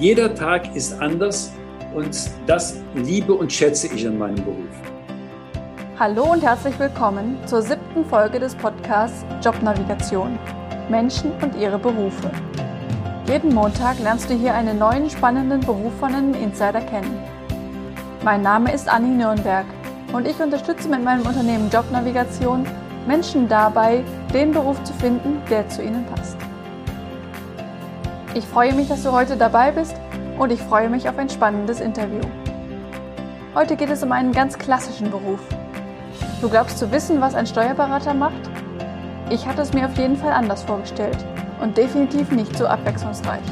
Jeder Tag ist anders und das liebe und schätze ich an meinem Beruf. Hallo und herzlich willkommen zur siebten Folge des Podcasts Jobnavigation. Menschen und ihre Berufe. Jeden Montag lernst du hier einen neuen spannenden Beruf von einem Insider kennen. Mein Name ist Anni Nürnberg und ich unterstütze mit meinem Unternehmen Jobnavigation Menschen dabei, den Beruf zu finden, der zu ihnen passt. Ich freue mich, dass du heute dabei bist und ich freue mich auf ein spannendes Interview. Heute geht es um einen ganz klassischen Beruf. Du glaubst zu wissen, was ein Steuerberater macht? Ich hatte es mir auf jeden Fall anders vorgestellt und definitiv nicht so abwechslungsreich.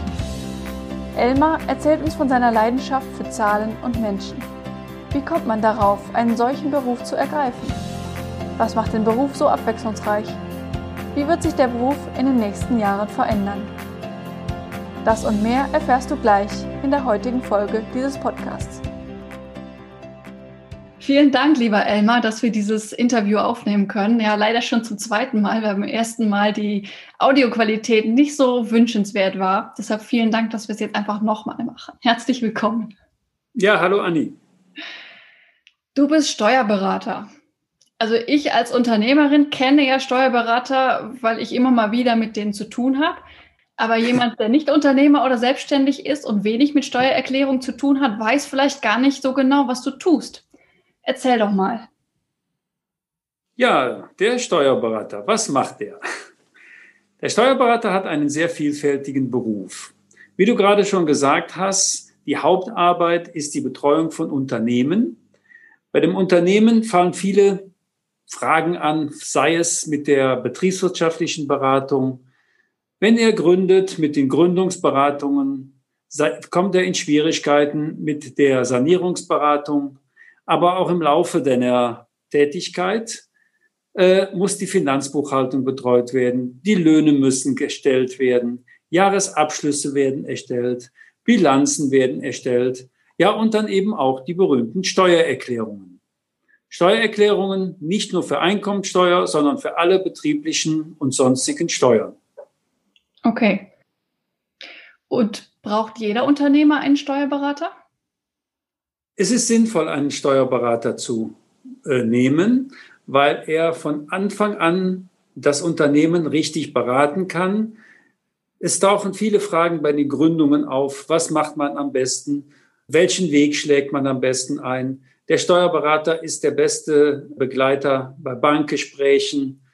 Elmar erzählt uns von seiner Leidenschaft für Zahlen und Menschen. Wie kommt man darauf, einen solchen Beruf zu ergreifen? Was macht den Beruf so abwechslungsreich? Wie wird sich der Beruf in den nächsten Jahren verändern? Das und mehr erfährst du gleich in der heutigen Folge dieses Podcasts. Vielen Dank, lieber Elmar, dass wir dieses Interview aufnehmen können. Ja, leider schon zum zweiten Mal, weil beim ersten Mal die Audioqualität nicht so wünschenswert war. Deshalb vielen Dank, dass wir es jetzt einfach nochmal machen. Herzlich willkommen. Ja, hallo Anni. Du bist Steuerberater. Also ich als Unternehmerin kenne ja Steuerberater, weil ich immer mal wieder mit denen zu tun habe. Aber jemand, der nicht Unternehmer oder selbstständig ist und wenig mit Steuererklärung zu tun hat, weiß vielleicht gar nicht so genau, was du tust. Erzähl doch mal. Ja, der Steuerberater, was macht der? Der Steuerberater hat einen sehr vielfältigen Beruf. Wie du gerade schon gesagt hast, die Hauptarbeit ist die Betreuung von Unternehmen. Bei dem Unternehmen fallen viele Fragen an, sei es mit der betriebswirtschaftlichen Beratung, wenn er gründet mit den Gründungsberatungen, kommt er in Schwierigkeiten mit der Sanierungsberatung, aber auch im Laufe deiner Tätigkeit äh, muss die Finanzbuchhaltung betreut werden, die Löhne müssen gestellt werden, Jahresabschlüsse werden erstellt, Bilanzen werden erstellt, ja und dann eben auch die berühmten Steuererklärungen. Steuererklärungen nicht nur für Einkommensteuer, sondern für alle betrieblichen und sonstigen Steuern. Okay. Und braucht jeder Unternehmer einen Steuerberater? Es ist sinnvoll, einen Steuerberater zu äh, nehmen, weil er von Anfang an das Unternehmen richtig beraten kann. Es tauchen viele Fragen bei den Gründungen auf. Was macht man am besten? Welchen Weg schlägt man am besten ein? Der Steuerberater ist der beste Begleiter bei Bankgesprächen,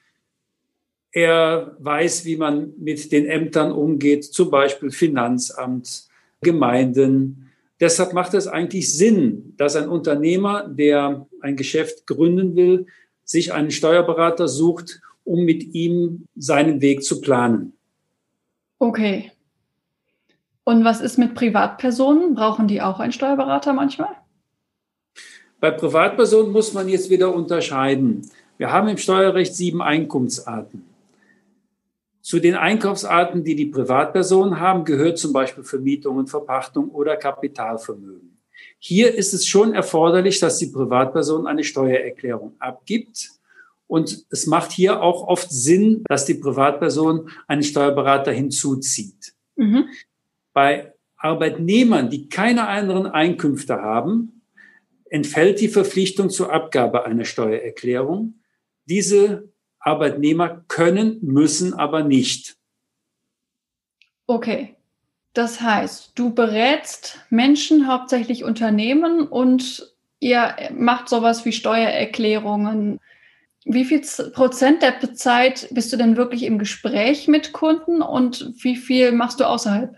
er weiß, wie man mit den Ämtern umgeht, zum Beispiel Finanzamt, Gemeinden. Deshalb macht es eigentlich Sinn, dass ein Unternehmer, der ein Geschäft gründen will, sich einen Steuerberater sucht, um mit ihm seinen Weg zu planen. Okay. Und was ist mit Privatpersonen? Brauchen die auch einen Steuerberater manchmal? Bei Privatpersonen muss man jetzt wieder unterscheiden. Wir haben im Steuerrecht sieben Einkommensarten. Zu den Einkaufsarten, die die Privatpersonen haben, gehört zum Beispiel Vermietung Verpachtung oder Kapitalvermögen. Hier ist es schon erforderlich, dass die Privatperson eine Steuererklärung abgibt. Und es macht hier auch oft Sinn, dass die Privatperson einen Steuerberater hinzuzieht. Mhm. Bei Arbeitnehmern, die keine anderen Einkünfte haben, entfällt die Verpflichtung zur Abgabe einer Steuererklärung. Diese Arbeitnehmer können, müssen aber nicht. Okay. Das heißt, du berätst Menschen, hauptsächlich Unternehmen und ihr macht sowas wie Steuererklärungen. Wie viel Prozent der Zeit bist du denn wirklich im Gespräch mit Kunden und wie viel machst du außerhalb?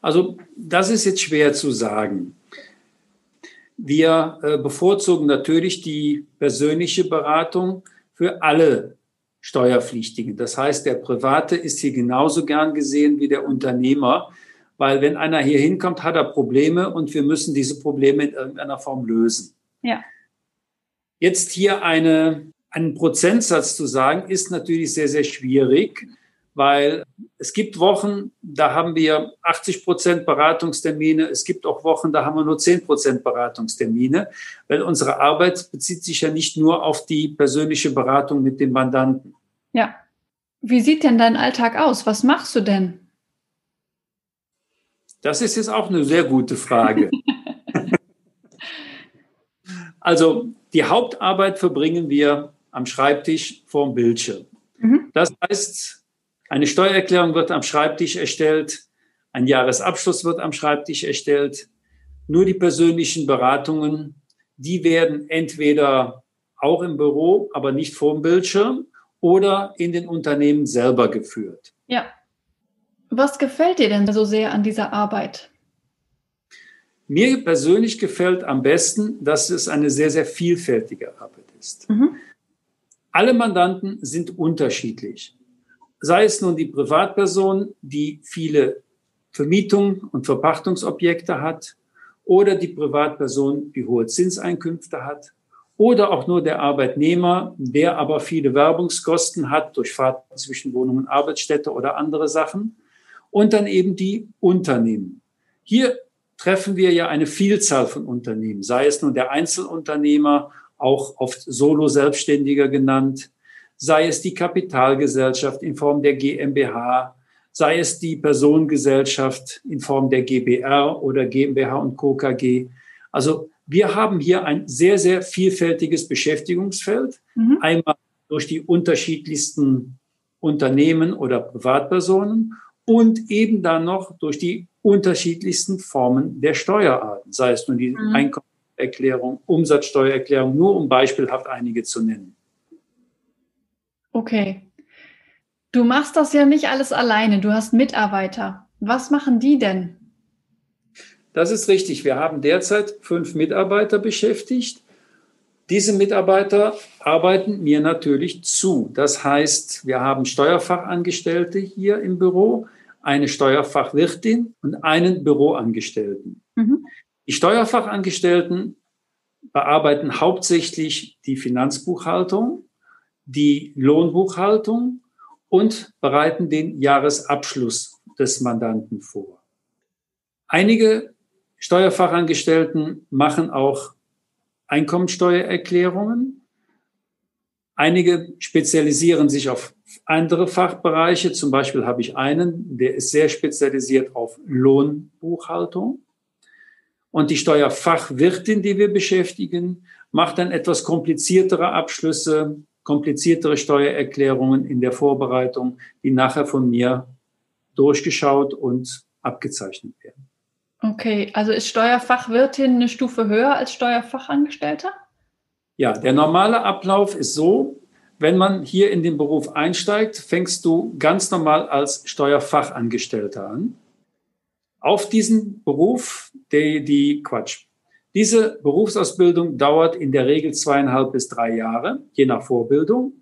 Also das ist jetzt schwer zu sagen. Wir äh, bevorzugen natürlich die persönliche Beratung für alle Steuerpflichtigen. Das heißt, der Private ist hier genauso gern gesehen wie der Unternehmer, weil wenn einer hier hinkommt, hat er Probleme und wir müssen diese Probleme in irgendeiner Form lösen. Ja. Jetzt hier eine, einen Prozentsatz zu sagen, ist natürlich sehr, sehr schwierig weil es gibt Wochen, da haben wir 80 Prozent Beratungstermine. Es gibt auch Wochen, da haben wir nur 10 Prozent Beratungstermine, weil unsere Arbeit bezieht sich ja nicht nur auf die persönliche Beratung mit dem Mandanten. Ja. Wie sieht denn dein Alltag aus? Was machst du denn? Das ist jetzt auch eine sehr gute Frage. also die Hauptarbeit verbringen wir am Schreibtisch vorm Bildschirm. Mhm. Das heißt, eine Steuererklärung wird am Schreibtisch erstellt, ein Jahresabschluss wird am Schreibtisch erstellt. Nur die persönlichen Beratungen, die werden entweder auch im Büro, aber nicht vorm Bildschirm oder in den Unternehmen selber geführt. Ja. Was gefällt dir denn so sehr an dieser Arbeit? Mir persönlich gefällt am besten, dass es eine sehr, sehr vielfältige Arbeit ist. Mhm. Alle Mandanten sind unterschiedlich. Sei es nun die Privatperson, die viele Vermietung und Verpachtungsobjekte hat, oder die Privatperson, die hohe Zinseinkünfte hat, oder auch nur der Arbeitnehmer, der aber viele Werbungskosten hat durch Fahrten zwischen Wohnung und Arbeitsstätte oder andere Sachen. Und dann eben die Unternehmen. Hier treffen wir ja eine Vielzahl von Unternehmen, sei es nun der Einzelunternehmer, auch oft Solo-Selbstständiger genannt, sei es die Kapitalgesellschaft in Form der GmbH, sei es die Personengesellschaft in Form der GBR oder GmbH und Co. KG. Also wir haben hier ein sehr, sehr vielfältiges Beschäftigungsfeld. Mhm. Einmal durch die unterschiedlichsten Unternehmen oder Privatpersonen und eben dann noch durch die unterschiedlichsten Formen der Steuerarten, sei es nun die mhm. Einkommenserklärung, Umsatzsteuererklärung, nur um beispielhaft einige zu nennen. Okay. Du machst das ja nicht alles alleine, du hast Mitarbeiter. Was machen die denn? Das ist richtig. Wir haben derzeit fünf Mitarbeiter beschäftigt. Diese Mitarbeiter arbeiten mir natürlich zu. Das heißt, wir haben Steuerfachangestellte hier im Büro, eine Steuerfachwirtin und einen Büroangestellten. Mhm. Die Steuerfachangestellten bearbeiten hauptsächlich die Finanzbuchhaltung, die Lohnbuchhaltung und bereiten den Jahresabschluss des Mandanten vor. Einige Steuerfachangestellten machen auch Einkommensteuererklärungen. Einige spezialisieren sich auf andere Fachbereiche. Zum Beispiel habe ich einen, der ist sehr spezialisiert auf Lohnbuchhaltung. Und die Steuerfachwirtin, die wir beschäftigen, macht dann etwas kompliziertere Abschlüsse, kompliziertere Steuererklärungen in der Vorbereitung, die nachher von mir durchgeschaut und abgezeichnet werden. Okay, also ist Steuerfachwirtin eine Stufe höher als Steuerfachangestellter? Ja, der normale Ablauf ist so, wenn man hier in den Beruf einsteigt, fängst du ganz normal als Steuerfachangestellter an. Auf diesen Beruf, die, die Quatsch. Diese Berufsausbildung dauert in der Regel zweieinhalb bis drei Jahre, je nach Vorbildung.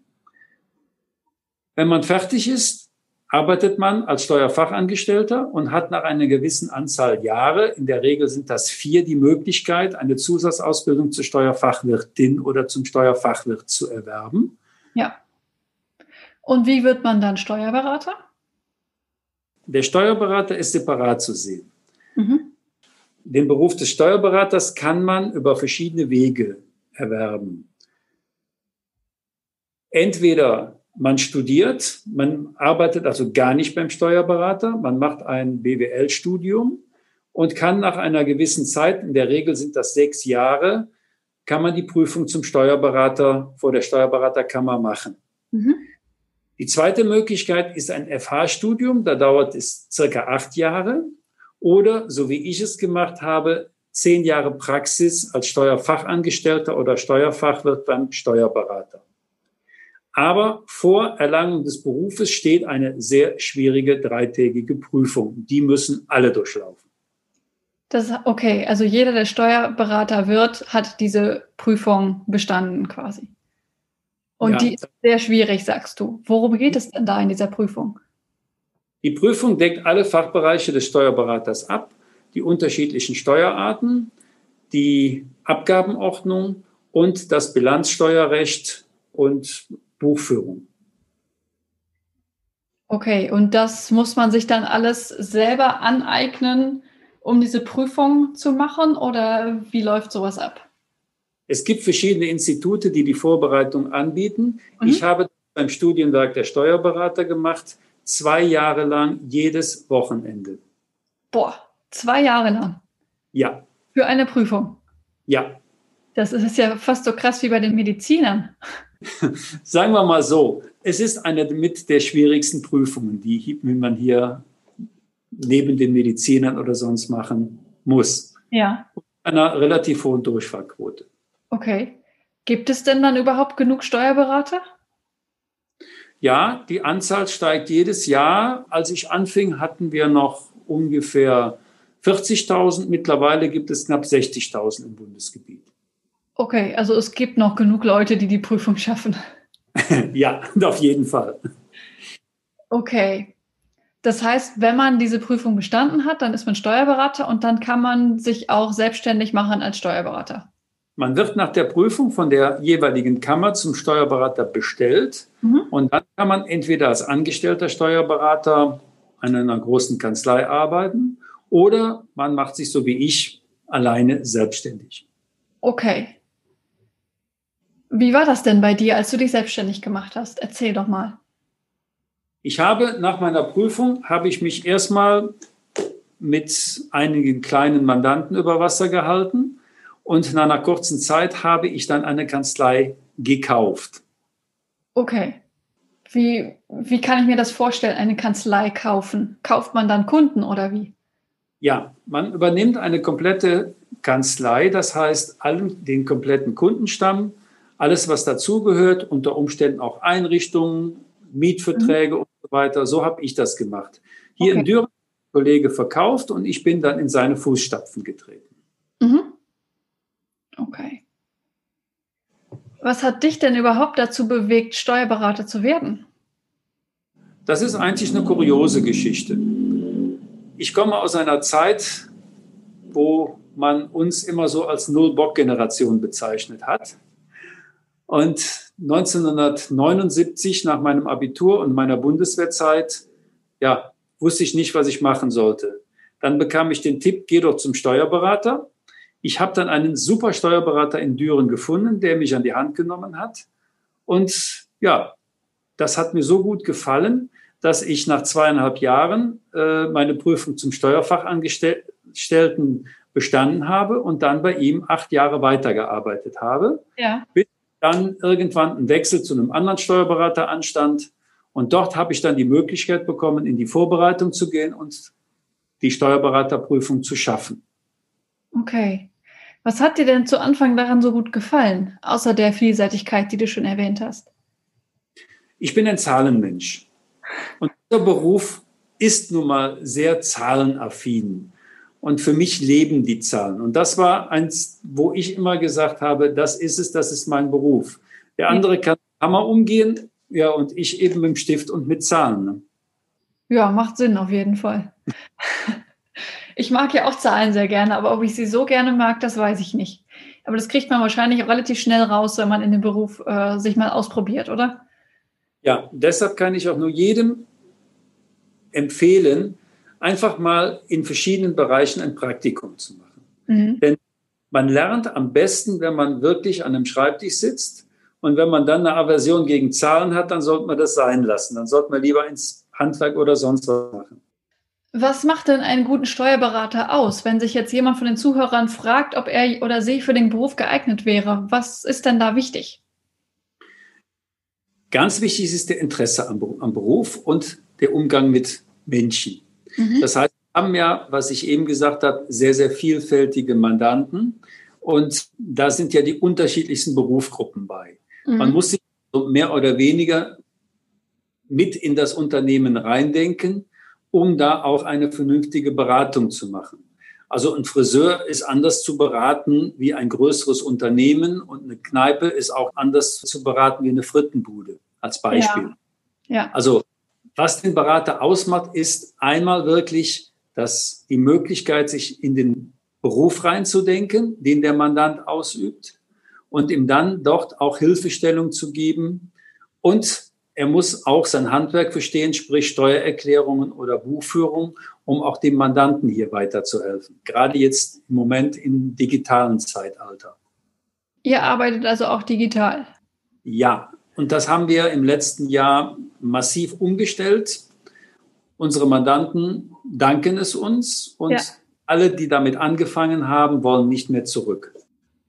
Wenn man fertig ist, arbeitet man als Steuerfachangestellter und hat nach einer gewissen Anzahl Jahre, in der Regel sind das vier, die Möglichkeit, eine Zusatzausbildung zur Steuerfachwirtin oder zum Steuerfachwirt zu erwerben. Ja. Und wie wird man dann Steuerberater? Der Steuerberater ist separat zu sehen. Mhm. Den Beruf des Steuerberaters kann man über verschiedene Wege erwerben. Entweder man studiert, man arbeitet also gar nicht beim Steuerberater, man macht ein BWL-Studium und kann nach einer gewissen Zeit, in der Regel sind das sechs Jahre, kann man die Prüfung zum Steuerberater vor der Steuerberaterkammer machen. Mhm. Die zweite Möglichkeit ist ein FH-Studium, da dauert es circa acht Jahre. Oder, so wie ich es gemacht habe, zehn Jahre Praxis als Steuerfachangestellter oder Steuerfachwirt beim Steuerberater. Aber vor Erlangung des Berufes steht eine sehr schwierige dreitägige Prüfung. Die müssen alle durchlaufen. Das, okay, also jeder, der Steuerberater wird, hat diese Prüfung bestanden quasi. Und ja. die ist sehr schwierig, sagst du. Worum geht es denn da in dieser Prüfung? Die Prüfung deckt alle Fachbereiche des Steuerberaters ab, die unterschiedlichen Steuerarten, die Abgabenordnung und das Bilanzsteuerrecht und Buchführung. Okay, und das muss man sich dann alles selber aneignen, um diese Prüfung zu machen oder wie läuft sowas ab? Es gibt verschiedene Institute, die die Vorbereitung anbieten. Mhm. Ich habe beim Studienwerk der Steuerberater gemacht, zwei Jahre lang jedes Wochenende. Boah, Zwei Jahre lang? Ja. Für eine Prüfung? Ja. Das ist ja fast so krass wie bei den Medizinern. Sagen wir mal so, es ist eine mit der schwierigsten Prüfungen, die man hier neben den Medizinern oder sonst machen muss. Ja. Einer relativ hohen Durchfallquote. Okay. Gibt es denn dann überhaupt genug Steuerberater? Ja, die Anzahl steigt jedes Jahr. Als ich anfing, hatten wir noch ungefähr 40.000. Mittlerweile gibt es knapp 60.000 im Bundesgebiet. Okay, also es gibt noch genug Leute, die die Prüfung schaffen. ja, auf jeden Fall. Okay. Das heißt, wenn man diese Prüfung bestanden hat, dann ist man Steuerberater und dann kann man sich auch selbstständig machen als Steuerberater. Man wird nach der Prüfung von der jeweiligen Kammer zum Steuerberater bestellt mhm. und dann kann man entweder als angestellter Steuerberater an einer großen Kanzlei arbeiten oder man macht sich so wie ich alleine selbstständig. Okay. Wie war das denn bei dir, als du dich selbstständig gemacht hast? Erzähl doch mal. Ich habe nach meiner Prüfung habe ich mich erstmal mit einigen kleinen Mandanten über Wasser gehalten und nach einer kurzen Zeit habe ich dann eine Kanzlei gekauft. Okay. Wie, wie kann ich mir das vorstellen, eine Kanzlei kaufen? Kauft man dann Kunden oder wie? Ja, man übernimmt eine komplette Kanzlei, das heißt allen, den kompletten Kundenstamm, alles, was dazugehört, unter Umständen auch Einrichtungen, Mietverträge mhm. und so weiter. So habe ich das gemacht. Hier okay. in Düren Kollege verkauft und ich bin dann in seine Fußstapfen getreten. Okay. Was hat dich denn überhaupt dazu bewegt, Steuerberater zu werden? Das ist eigentlich eine kuriose Geschichte. Ich komme aus einer Zeit, wo man uns immer so als Null-Bock-Generation bezeichnet hat. Und 1979 nach meinem Abitur und meiner Bundeswehrzeit, ja, wusste ich nicht, was ich machen sollte. Dann bekam ich den Tipp, geh doch zum Steuerberater. Ich habe dann einen super Steuerberater in Düren gefunden, der mich an die Hand genommen hat. Und ja, das hat mir so gut gefallen, dass ich nach zweieinhalb Jahren äh, meine Prüfung zum Steuerfachangestellten bestanden habe und dann bei ihm acht Jahre weitergearbeitet habe. Ja. Bis dann irgendwann ein Wechsel zu einem anderen Steuerberater anstand. Und dort habe ich dann die Möglichkeit bekommen, in die Vorbereitung zu gehen und die Steuerberaterprüfung zu schaffen. Okay. Was hat dir denn zu Anfang daran so gut gefallen, außer der Vielseitigkeit, die du schon erwähnt hast? Ich bin ein Zahlenmensch. Und dieser Beruf ist nun mal sehr zahlenaffin. Und für mich leben die Zahlen. Und das war eins, wo ich immer gesagt habe, das ist es, das ist mein Beruf. Der andere kann Hammer umgehen, ja, und ich eben mit dem Stift und mit Zahlen. Ne? Ja, macht Sinn auf jeden Fall. Ich mag ja auch Zahlen sehr gerne, aber ob ich sie so gerne mag, das weiß ich nicht. Aber das kriegt man wahrscheinlich auch relativ schnell raus, wenn man in dem Beruf äh, sich mal ausprobiert, oder? Ja, deshalb kann ich auch nur jedem empfehlen, einfach mal in verschiedenen Bereichen ein Praktikum zu machen. Mhm. Denn man lernt am besten, wenn man wirklich an einem Schreibtisch sitzt. Und wenn man dann eine Aversion gegen Zahlen hat, dann sollte man das sein lassen. Dann sollte man lieber ins Handwerk oder sonst was machen. Was macht denn einen guten Steuerberater aus, wenn sich jetzt jemand von den Zuhörern fragt, ob er oder sie für den Beruf geeignet wäre? Was ist denn da wichtig? Ganz wichtig ist der Interesse am, Beruf und der Umgang mit Menschen. Mhm. Das heißt, wir haben ja, was ich eben gesagt habe, sehr, sehr vielfältige Mandanten. Und da sind ja die unterschiedlichsten Berufsgruppen bei. Mhm. Man muss sich mehr oder weniger mit in das Unternehmen reindenken, um da auch eine vernünftige Beratung zu machen. Also ein Friseur ist anders zu beraten wie ein größeres Unternehmen und eine Kneipe ist auch anders zu beraten wie eine Frittenbude als Beispiel. Ja. ja. Also was den Berater ausmacht, ist einmal wirklich, dass die Möglichkeit, sich in den Beruf reinzudenken, den der Mandant ausübt und ihm dann dort auch Hilfestellung zu geben. Und er muss auch sein Handwerk verstehen, sprich Steuererklärungen oder Buchführung, um auch dem Mandanten hier weiterzuhelfen. Gerade jetzt im Moment im digitalen Zeitalter. Ihr arbeitet also auch digital? Ja, und das haben wir im letzten Jahr massiv umgestellt. Unsere Mandanten danken es uns und ja. alle, die damit angefangen haben, wollen nicht mehr zurück.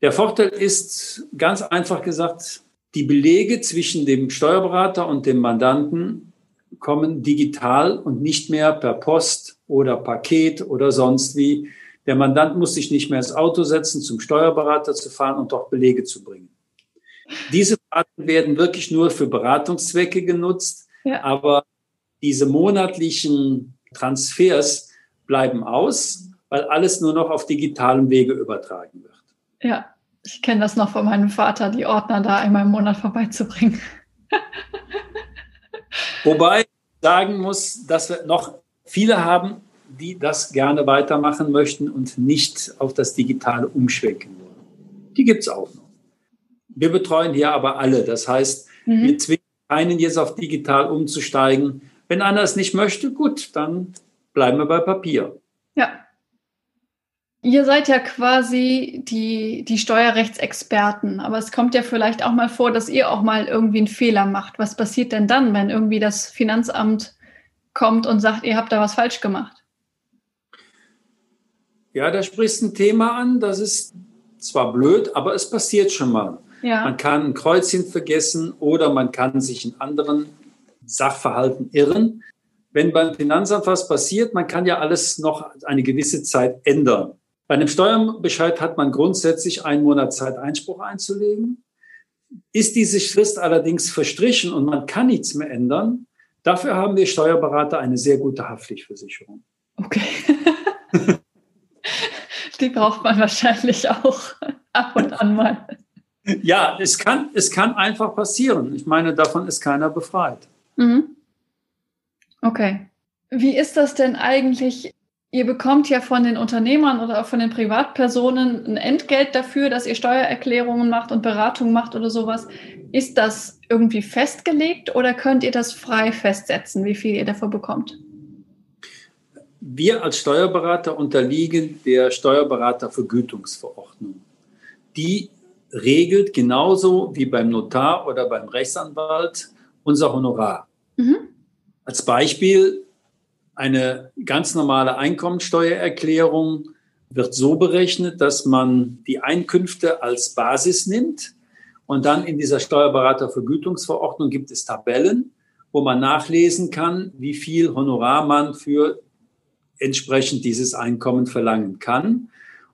Der Vorteil ist ganz einfach gesagt, die Belege zwischen dem Steuerberater und dem Mandanten kommen digital und nicht mehr per Post oder Paket oder sonst wie. Der Mandant muss sich nicht mehr ins Auto setzen, zum Steuerberater zu fahren und dort Belege zu bringen. Diese Daten werden wirklich nur für Beratungszwecke genutzt, ja. aber diese monatlichen Transfers bleiben aus, weil alles nur noch auf digitalem Wege übertragen wird. Ja, ich kenne das noch von meinem Vater, die Ordner da einmal im Monat vorbeizubringen. Wobei ich sagen muss, dass wir noch viele haben, die das gerne weitermachen möchten und nicht auf das Digitale umschwenken wollen. Die gibt es auch noch. Wir betreuen hier aber alle. Das heißt, mhm. wir zwingen keinen jetzt auf digital umzusteigen. Wenn einer es nicht möchte, gut, dann bleiben wir bei Papier. Ja. Ihr seid ja quasi die, die Steuerrechtsexperten, aber es kommt ja vielleicht auch mal vor, dass ihr auch mal irgendwie einen Fehler macht. Was passiert denn dann, wenn irgendwie das Finanzamt kommt und sagt, ihr habt da was falsch gemacht? Ja, da sprichst ein Thema an, das ist zwar blöd, aber es passiert schon mal. Ja. Man kann ein Kreuzchen vergessen oder man kann sich in anderen Sachverhalten irren. Wenn beim Finanzamt was passiert, man kann ja alles noch eine gewisse Zeit ändern. Bei einem Steuerbescheid hat man grundsätzlich einen Monat Zeit, Einspruch einzulegen. Ist diese Frist allerdings verstrichen und man kann nichts mehr ändern, dafür haben wir Steuerberater eine sehr gute Haftpflichtversicherung. Okay. Die braucht man wahrscheinlich auch ab und an mal. Ja, es kann, es kann einfach passieren. Ich meine, davon ist keiner befreit. Mhm. Okay. Wie ist das denn eigentlich? Ihr bekommt ja von den Unternehmern oder auch von den Privatpersonen ein Entgelt dafür, dass ihr Steuererklärungen macht und Beratungen macht oder sowas. Ist das irgendwie festgelegt oder könnt ihr das frei festsetzen, wie viel ihr dafür bekommt? Wir als Steuerberater unterliegen der Steuerberatervergütungsverordnung. Die regelt genauso wie beim Notar oder beim Rechtsanwalt unser Honorar. Mhm. Als Beispiel, eine ganz normale Einkommensteuererklärung wird so berechnet, dass man die Einkünfte als Basis nimmt und dann in dieser Steuerberatervergütungsverordnung gibt es Tabellen, wo man nachlesen kann, wie viel Honorar man für entsprechend dieses Einkommen verlangen kann.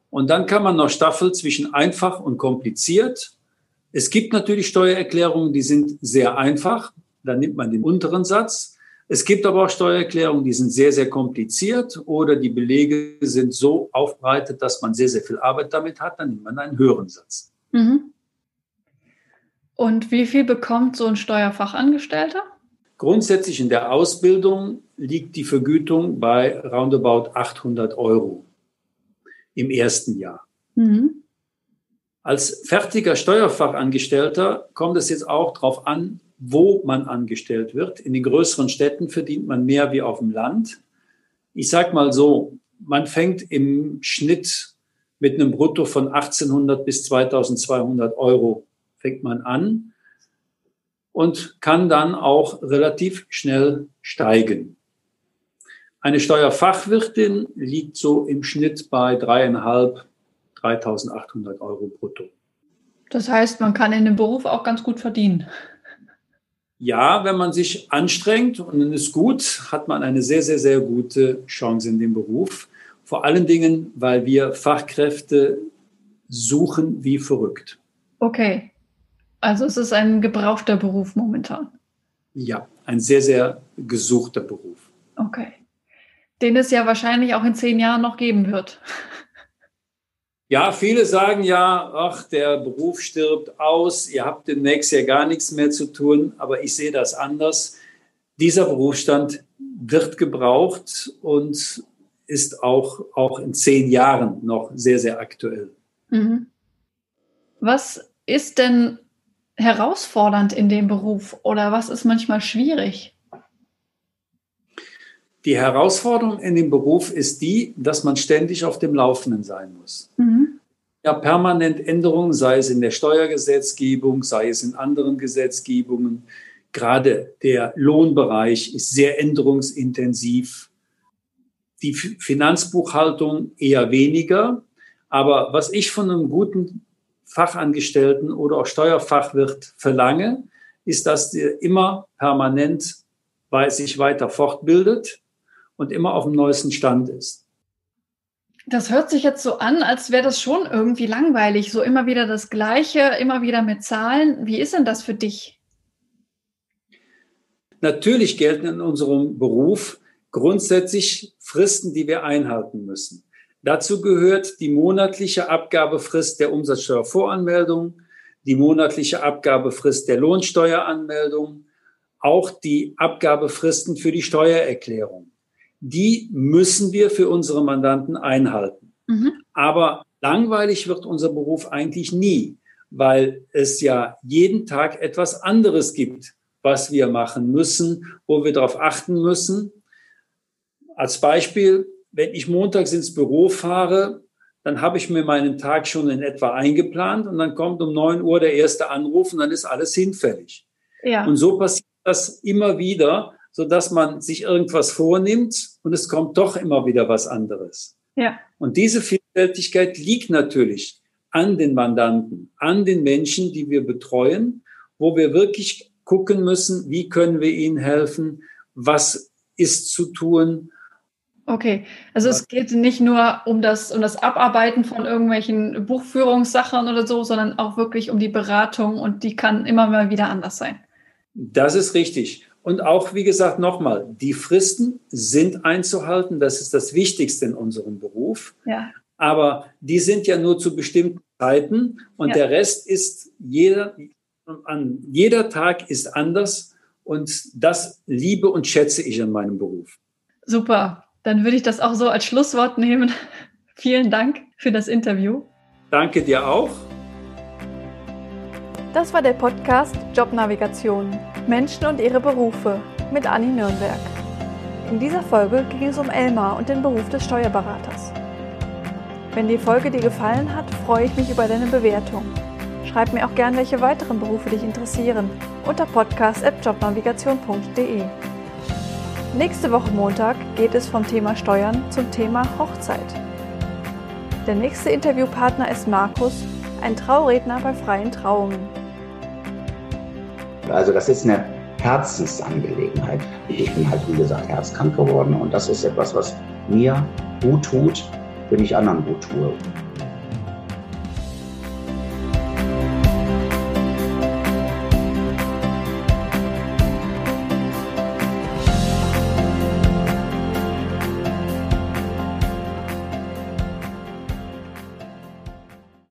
Und dann kann man noch staffeln zwischen einfach und kompliziert. Es gibt natürlich Steuererklärungen, die sind sehr einfach. Dann nimmt man den unteren Satz. Es gibt aber auch Steuererklärungen, die sind sehr, sehr kompliziert oder die Belege sind so aufbereitet, dass man sehr, sehr viel Arbeit damit hat. Dann nimmt man einen höheren Satz. Mhm. Und wie viel bekommt so ein Steuerfachangestellter? Grundsätzlich in der Ausbildung liegt die Vergütung bei roundabout 800 Euro im ersten Jahr. Mhm. Als fertiger Steuerfachangestellter kommt es jetzt auch darauf an, wo man angestellt wird. In den größeren Städten verdient man mehr wie auf dem Land. Ich sage mal so, man fängt im Schnitt mit einem Brutto von 1800 bis 2200 Euro fängt man an und kann dann auch relativ schnell steigen. Eine Steuerfachwirtin liegt so im Schnitt bei dreieinhalb, 3.800 Euro brutto. Das heißt, man kann in dem Beruf auch ganz gut verdienen. Ja, wenn man sich anstrengt und dann ist gut, hat man eine sehr, sehr, sehr gute Chance in dem Beruf. Vor allen Dingen, weil wir Fachkräfte suchen wie verrückt. Okay. Also es ist ein gebrauchter Beruf momentan. Ja, ein sehr, sehr gesuchter Beruf. Okay den es ja wahrscheinlich auch in zehn Jahren noch geben wird. Ja, viele sagen ja, ach, der Beruf stirbt aus, ihr habt demnächst ja gar nichts mehr zu tun, aber ich sehe das anders. Dieser Berufsstand wird gebraucht und ist auch, auch in zehn Jahren noch sehr, sehr aktuell. Mhm. Was ist denn herausfordernd in dem Beruf oder was ist manchmal schwierig? Die Herausforderung in dem Beruf ist die, dass man ständig auf dem Laufenden sein muss. Mhm. Ja, permanent Änderungen, sei es in der Steuergesetzgebung, sei es in anderen Gesetzgebungen. Gerade der Lohnbereich ist sehr änderungsintensiv. die Finanzbuchhaltung eher weniger. Aber was ich von einem guten Fachangestellten oder auch Steuerfachwirt verlange, ist, dass der immer permanent sich weiter fortbildet und immer auf dem neuesten Stand ist. Das hört sich jetzt so an, als wäre das schon irgendwie langweilig. So immer wieder das Gleiche, immer wieder mit Zahlen. Wie ist denn das für dich? Natürlich gelten in unserem Beruf grundsätzlich Fristen, die wir einhalten müssen. Dazu gehört die monatliche Abgabefrist der Umsatzsteuervoranmeldung, die monatliche Abgabefrist der Lohnsteueranmeldung, auch die Abgabefristen für die Steuererklärung. Die müssen wir für unsere Mandanten einhalten. Mhm. Aber langweilig wird unser Beruf eigentlich nie, weil es ja jeden Tag etwas anderes gibt, was wir machen müssen, wo wir darauf achten müssen. Als Beispiel, wenn ich montags ins Büro fahre, dann habe ich mir meinen Tag schon in etwa eingeplant und dann kommt um neun Uhr der erste Anruf und dann ist alles hinfällig. Ja. Und so passiert das immer wieder, so dass man sich irgendwas vornimmt und es kommt doch immer wieder was anderes. Ja. Und diese Vielfältigkeit liegt natürlich an den Mandanten, an den Menschen, die wir betreuen, wo wir wirklich gucken müssen, wie können wir ihnen helfen, was ist zu tun Okay, also es geht nicht nur um das, um das Abarbeiten von irgendwelchen Buchführungssachen oder so, sondern auch wirklich um die Beratung und die kann immer mal wieder anders sein. Das ist richtig. Und auch, wie gesagt, nochmal, die Fristen sind einzuhalten. Das ist das Wichtigste in unserem Beruf. Ja. Aber die sind ja nur zu bestimmten Zeiten und ja. der Rest ist jeder, an jeder Tag ist anders und das liebe und schätze ich an meinem Beruf. Super. Dann würde ich das auch so als Schlusswort nehmen. Vielen Dank für das Interview. Danke dir auch. Das war der Podcast Jobnavigation. Menschen und ihre Berufe mit Anni Nürnberg. In dieser Folge ging es um Elmar und den Beruf des Steuerberaters. Wenn die Folge dir gefallen hat, freue ich mich über deine Bewertung. Schreib mir auch gern, welche weiteren Berufe dich interessieren unter podcast.jobnavigation.de. Nächste Woche Montag geht es vom Thema Steuern zum Thema Hochzeit. Der nächste Interviewpartner ist Markus, ein Trauredner bei freien Trauungen. Also das ist eine Herzensangelegenheit. Ich bin halt, wie gesagt, herzkrank geworden und das ist etwas, was mir gut tut, wenn ich anderen gut tue.